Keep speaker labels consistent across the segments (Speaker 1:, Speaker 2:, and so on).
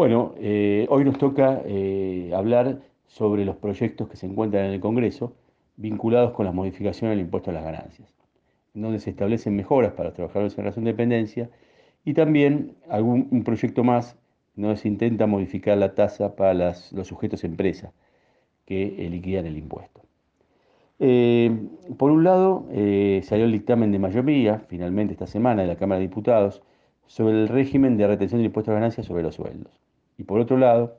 Speaker 1: Bueno, eh, hoy nos toca eh, hablar sobre los proyectos que se encuentran en el Congreso vinculados con las modificaciones del impuesto a las ganancias, en donde se establecen mejoras para los trabajadores en relación de dependencia y también algún un proyecto más donde se intenta modificar la tasa para los sujetos empresa que eh, liquidan el impuesto. por un lado, salió el dictamen de mayoría, finalmente esta semana, de la Cámara de Diputados, sobre el régimen de retención del impuesto a las ganancias sobre los sueldos. Y por otro lado,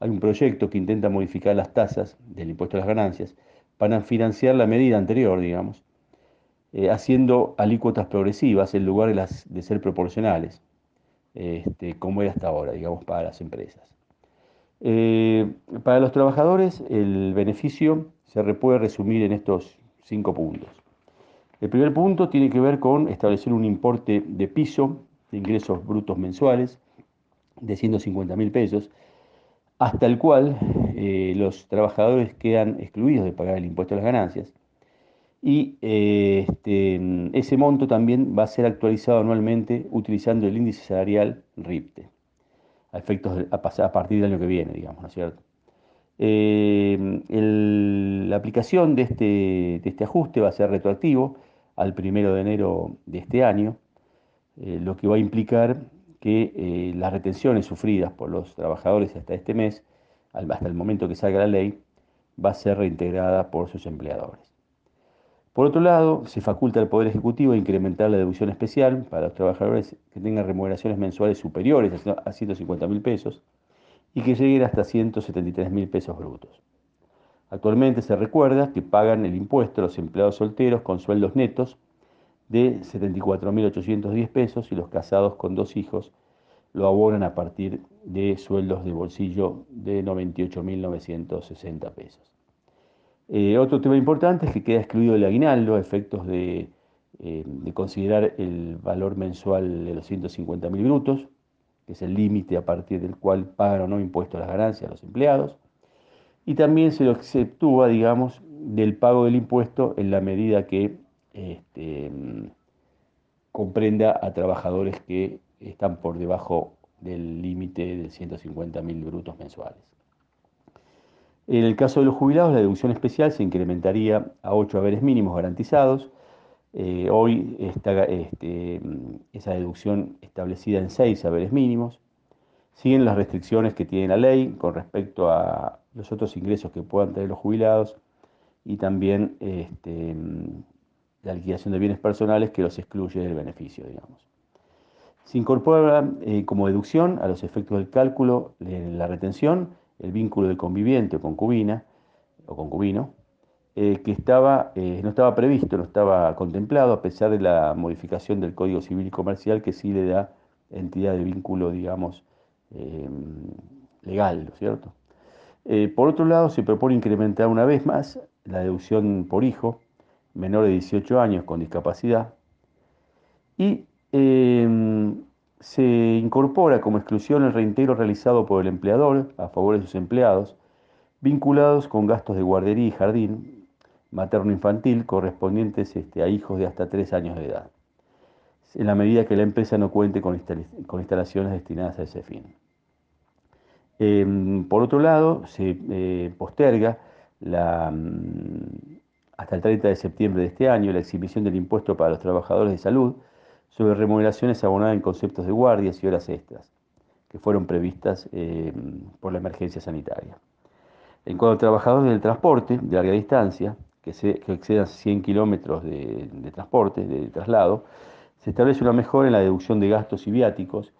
Speaker 1: hay un proyecto que intenta modificar las tasas del impuesto a las ganancias para financiar la medida anterior, digamos, eh, haciendo alícuotas progresivas en lugar de, las, de ser proporcionales, este, como era hasta ahora, digamos, para las empresas. Eh, para los trabajadores, el beneficio se puede resumir en estos cinco puntos. El primer punto tiene que ver con establecer un importe de piso de ingresos brutos mensuales de 150 mil pesos, hasta el cual eh, los trabajadores quedan excluidos de pagar el impuesto a las ganancias. Y eh, este, ese monto también va a ser actualizado anualmente utilizando el índice salarial RIPTE, a efectos a, a partir del año que viene, digamos, ¿no es cierto? Eh, la aplicación de este, de este ajuste va a ser retroactivo al primero de enero de este año, lo que va a implicar que eh, las retenciones sufridas por los trabajadores hasta este mes, hasta el momento que salga la ley, va a ser reintegrada por sus empleadores. Por otro lado, se faculta al Poder Ejecutivo a incrementar la deducción especial para los trabajadores que tengan remuneraciones mensuales superiores a 150 mil pesos y que lleguen hasta 173 mil pesos brutos. Actualmente se recuerda que pagan el impuesto los empleados solteros con sueldos netos de 74.810 pesos y los casados con dos hijos lo abonan a partir de sueldos de bolsillo de 98.960 pesos. Eh, otro tema importante es que queda excluido el aguinaldo efectos de, eh, de considerar el valor mensual de los 150.000 brutos, que es el límite a partir del cual pagan o no impuestos las ganancias a los empleados, y también se lo exceptúa, digamos, del pago del impuesto en la medida que este, comprenda a trabajadores que están por debajo del límite de 150.000 brutos mensuales. En el caso de los jubilados, la deducción especial se incrementaría a 8 haberes mínimos garantizados. Eh, hoy está este, esa deducción establecida en 6 haberes mínimos. Siguen las restricciones que tiene la ley con respecto a los otros ingresos que puedan tener los jubilados y también este, la liquidación de bienes personales que los excluye del beneficio, digamos. Se incorpora eh, como deducción a los efectos del cálculo de la retención el vínculo de conviviente o concubina o concubino, eh, que estaba, eh, no estaba previsto, no estaba contemplado, a pesar de la modificación del Código Civil y Comercial que sí le da entidad de vínculo, digamos, legal, ¿no es cierto? por otro lado, se propone incrementar una vez más la deducción por hijo, menor de 18 años con discapacidad y em, se incorpora como exclusión el reintegro realizado por el empleador a favor de sus empleados vinculados con gastos de guardería y jardín materno-infantil correspondientes este, a hijos de hasta 3 años de edad, en la medida que la empresa no cuente con, instalaciones destinadas a ese fin. Em, por otro lado, se eh, posterga la, mm, hasta el 30 de septiembre de este año la exhibición del impuesto para los trabajadores de salud sobre remuneraciones abonadas en conceptos de guardias y horas extras, que fueron previstas eh, por la emergencia sanitaria. En cuanto a trabajadores del transporte de larga distancia, que, excedan 100 kilómetros de, transporte, de traslado, se establece una mejora en la deducción de gastos y viáticos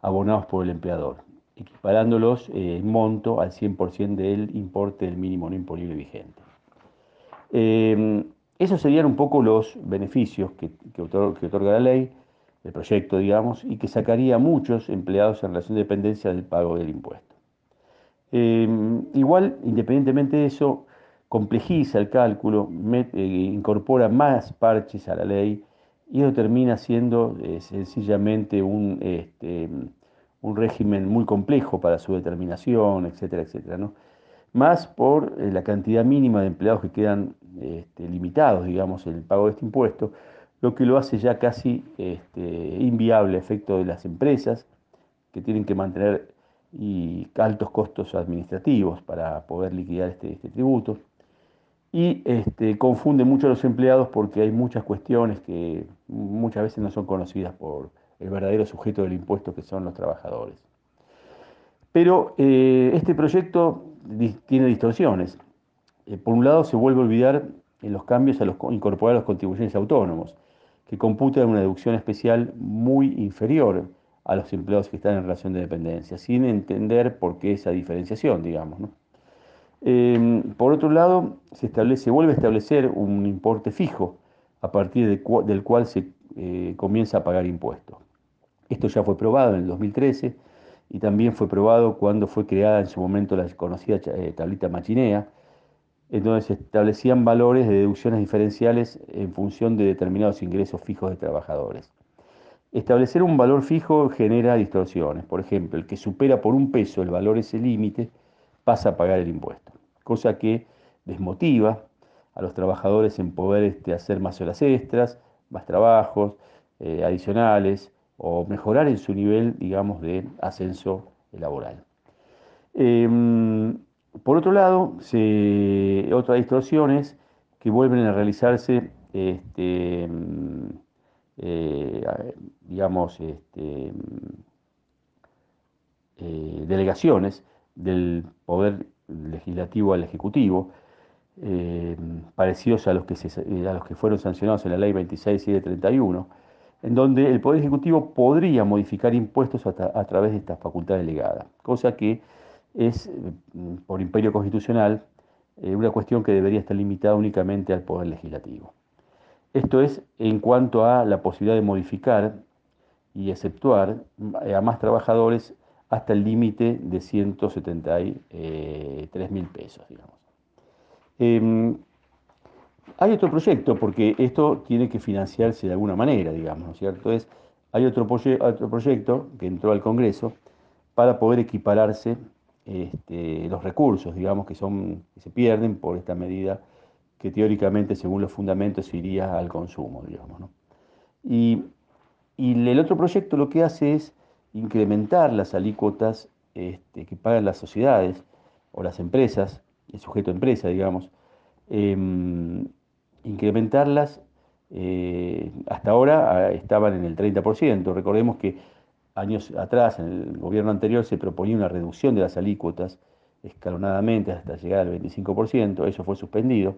Speaker 1: abonados por el empleador, equiparándolos eh, en monto al 100% del importe del mínimo no imponible vigente. Eh, esos serían un poco los beneficios que, otorga, la ley, el proyecto, digamos, y que sacaría a muchos empleados en relación de dependencia del pago del impuesto. Eh, igual, independientemente de eso, complejiza el cálculo, eh, incorpora más parches a la ley y eso termina siendo sencillamente un, este, un régimen muy complejo para su determinación, etcétera, etcétera. ¿no? Más por la cantidad mínima de empleados que quedan este, limitados, digamos, el pago de este impuesto, lo que lo hace ya casi este, inviable a efecto de las empresas que tienen que mantener altos costos administrativos para poder liquidar este, este tributo. Y confunde mucho a los empleados porque hay muchas cuestiones que muchas veces no son conocidas por el verdadero sujeto del impuesto que son los trabajadores. Pero eh, este proyecto tiene distorsiones. Eh, por un lado, se vuelve a olvidar en los cambios a los, incorporar los contribuyentes autónomos, que computan una deducción especial muy inferior a los empleados que están en relación de dependencia, sin entender por qué esa diferenciación, digamos. Em, por otro lado, se, vuelve a establecer un importe fijo a partir del cual se eh, comienza a pagar impuestos. Esto ya fue probado en el 2013 y también fue probado cuando fue creada en su momento la conocida eh, tablita machinea, en donde se establecían valores de deducciones diferenciales en función de determinados ingresos fijos de trabajadores. Establecer un valor fijo genera distorsiones. Por ejemplo, el que supera por un peso el valor ese límite pasa a pagar el impuesto, cosa que desmotiva a los trabajadores en poder este, hacer más horas extras, más trabajos eh, adicionales o mejorar en su nivel, digamos, de ascenso laboral. Em, por otro lado, se, otras distorsiones que vuelven a realizarse este, eh, digamos, este, eh, delegaciones del poder legislativo al ejecutivo, parecidos a los, que a los que fueron sancionados en la ley 26731, en donde el Poder Ejecutivo podría modificar impuestos a, través de esta facultad delegada, cosa que es, por imperio constitucional, una cuestión que debería estar limitada únicamente al Poder Legislativo. Esto es en cuanto a la posibilidad de modificar y exceptuar a más trabajadores hasta el límite de 173 mil pesos, digamos. Em, hay otro proyecto, porque esto tiene que financiarse de alguna manera, digamos, ¿no es cierto? Es, hay otro, otro proyecto que entró al Congreso para poder equipararse este, los recursos, digamos, que, son, que se pierden por esta medida que teóricamente, según los fundamentos, iría al consumo, digamos. Y, el otro proyecto lo que hace es incrementar las alícuotas este, que pagan las sociedades o las empresas, el sujeto empresa, digamos, em, incrementarlas, eh, hasta ahora ah, estaban en el 30%. Recordemos que años atrás, en el gobierno anterior, se proponía una reducción de las alícuotas escalonadamente hasta llegar al 25%, eso fue suspendido.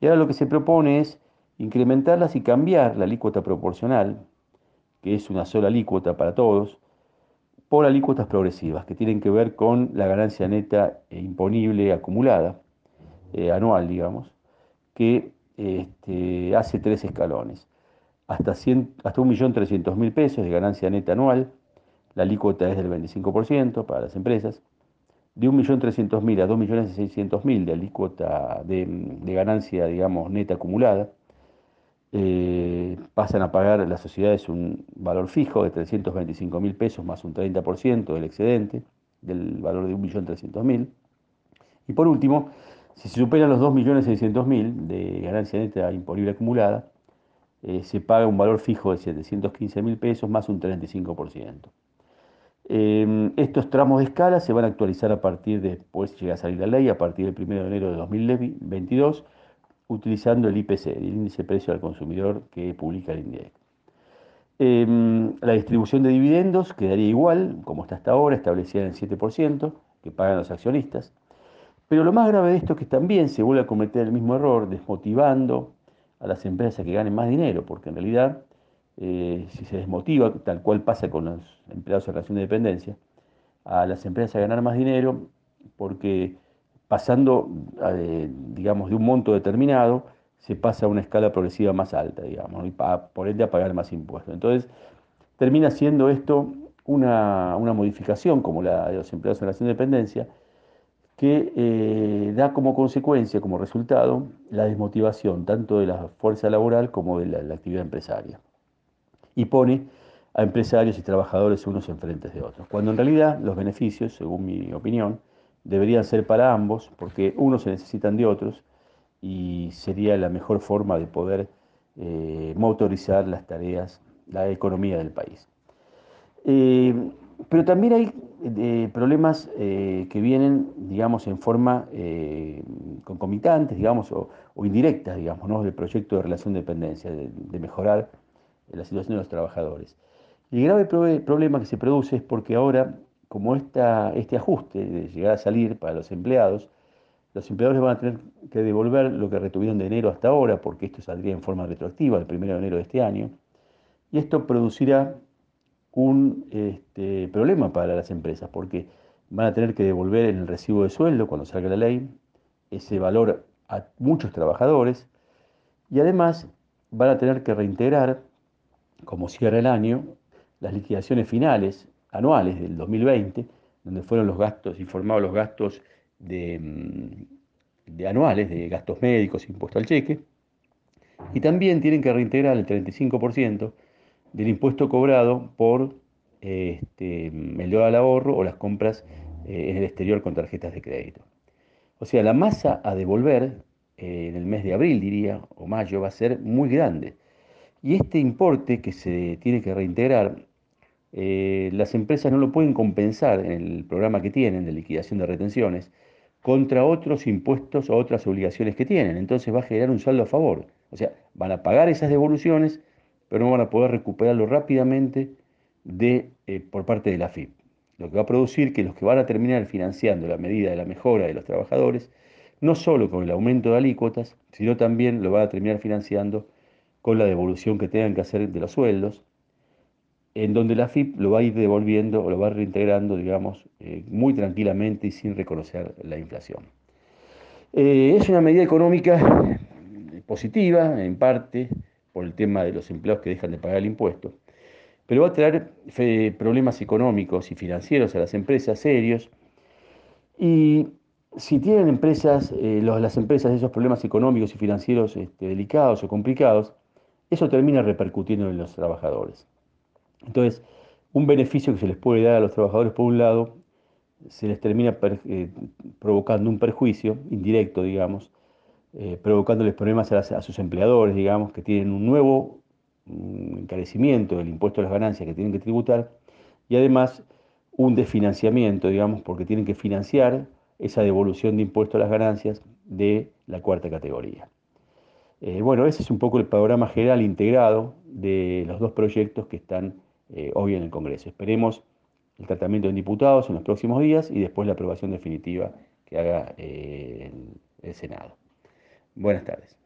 Speaker 1: Y ahora lo que se propone es incrementarlas y cambiar la alícuota proporcional, que es una sola alícuota para todos, por alícuotas progresivas, que tienen que ver con la ganancia neta e imponible acumulada, eh, anual, digamos, que este, hace tres escalones. Hasta, hasta 1.300.000 pesos de ganancia neta anual, la alícuota es del 25% para las empresas de 1.300.000 a 2.600.000 de alícuota de, de, ganancia, digamos, neta acumulada, eh, pasan a pagar las sociedades un valor fijo de 325.000 pesos más un 30% del excedente, del valor de 1.300.000. Y por último, si se superan los 2.600.000 de ganancia neta imponible acumulada, eh, se paga un valor fijo de 715.000 pesos más un 35%. Em, estos tramos de escala se van a actualizar a partir de, después llega a salir la ley, a partir del 1 de enero de 2022, utilizando el IPC, el índice de precio al consumidor que publica el INDEC. Em, la distribución de dividendos quedaría igual, como está hasta ahora, establecida en el 7%, que pagan los accionistas. Pero lo más grave de esto es que también se vuelve a cometer el mismo error, desmotivando a las empresas que ganen más dinero, porque en realidad eh, si se desmotiva, tal cual pasa con los empleados en relación de dependencia, a las empresas a ganar más dinero, porque pasando, digamos, de un monto determinado, se pasa a una escala progresiva más alta, digamos, y por ende a pagar más impuestos. Entonces, termina siendo esto una, modificación, como la de los empleados en relación de dependencia, que eh, da como consecuencia, como resultado, la desmotivación tanto de la fuerza laboral como de la actividad empresaria y pone a empresarios y trabajadores unos enfrentes de otros, cuando en realidad los beneficios, según mi opinión, deberían ser para ambos, porque unos se necesitan de otros y sería la mejor forma de poder eh, motorizar las tareas, la economía del país. Eh, pero también hay eh, problemas eh, que vienen, digamos, en forma eh, concomitantes, digamos, o, indirectas, digamos, ¿no? del proyecto de relación de dependencia, de, mejorar la situación de los trabajadores. El grave problema que se produce es porque ahora, como esta, este ajuste de llegar a salir para los empleados, los empleadores van a tener que devolver lo que retuvieron de enero hasta ahora, porque esto saldría en forma retroactiva el 1 de enero de este año, y esto producirá un este, problema para las empresas, porque van a tener que devolver en el recibo de sueldo, cuando salga la ley, ese valor a muchos trabajadores, y además van a tener que reintegrar, como cierra el año, las liquidaciones finales anuales del 2020, donde fueron los gastos, informados los gastos de, mm, de anuales, de gastos médicos, impuesto al cheque, y también tienen que reintegrar el 35% del impuesto cobrado por este, el dólar al ahorro o las compras eh, en el exterior con tarjetas de crédito. O sea, la masa a devolver eh, en el mes de abril, diría, o mayo, va a ser muy grande. Y este importe que se tiene que reintegrar, eh, las empresas no lo pueden compensar en el programa que tienen de liquidación de retenciones contra otros impuestos o otras obligaciones que tienen. Entonces va a generar un saldo a favor. O sea, van a pagar esas devoluciones pero no van a poder recuperarlo rápidamente de, eh, por parte de la FIP. Lo que va a producir que los que van a terminar financiando la medida de la mejora de los trabajadores, no solo con el aumento de alícuotas, sino también lo van a terminar financiando con la devolución que tengan que hacer de los sueldos, en donde la FIP lo va a ir devolviendo o lo va reintegrando, digamos, eh, muy tranquilamente y sin reconocer la inflación. Eh, es una medida económica positiva, en parte, por el tema de los empleados que dejan de pagar el impuesto, pero va a traer problemas económicos y financieros a las empresas serios. Y si tienen empresas, eh, las empresas esos problemas económicos y financieros este, delicados o complicados, eso termina repercutiendo en los trabajadores. Entonces, un beneficio que se les puede dar a los trabajadores por un lado, se les termina eh, provocando un perjuicio indirecto, digamos, eh, provocándoles problemas a, sus empleadores, digamos, que tienen un nuevo encarecimiento del impuesto a las ganancias que tienen que tributar y además un desfinanciamiento, digamos, porque tienen que financiar esa devolución de impuesto a las ganancias de la cuarta categoría. Eh, bueno, ese es un poco el panorama general integrado de los dos proyectos que están eh, hoy en el Congreso. Esperemos el tratamiento en diputados en los próximos días y después la aprobación definitiva que haga el Senado. Buenas tardes.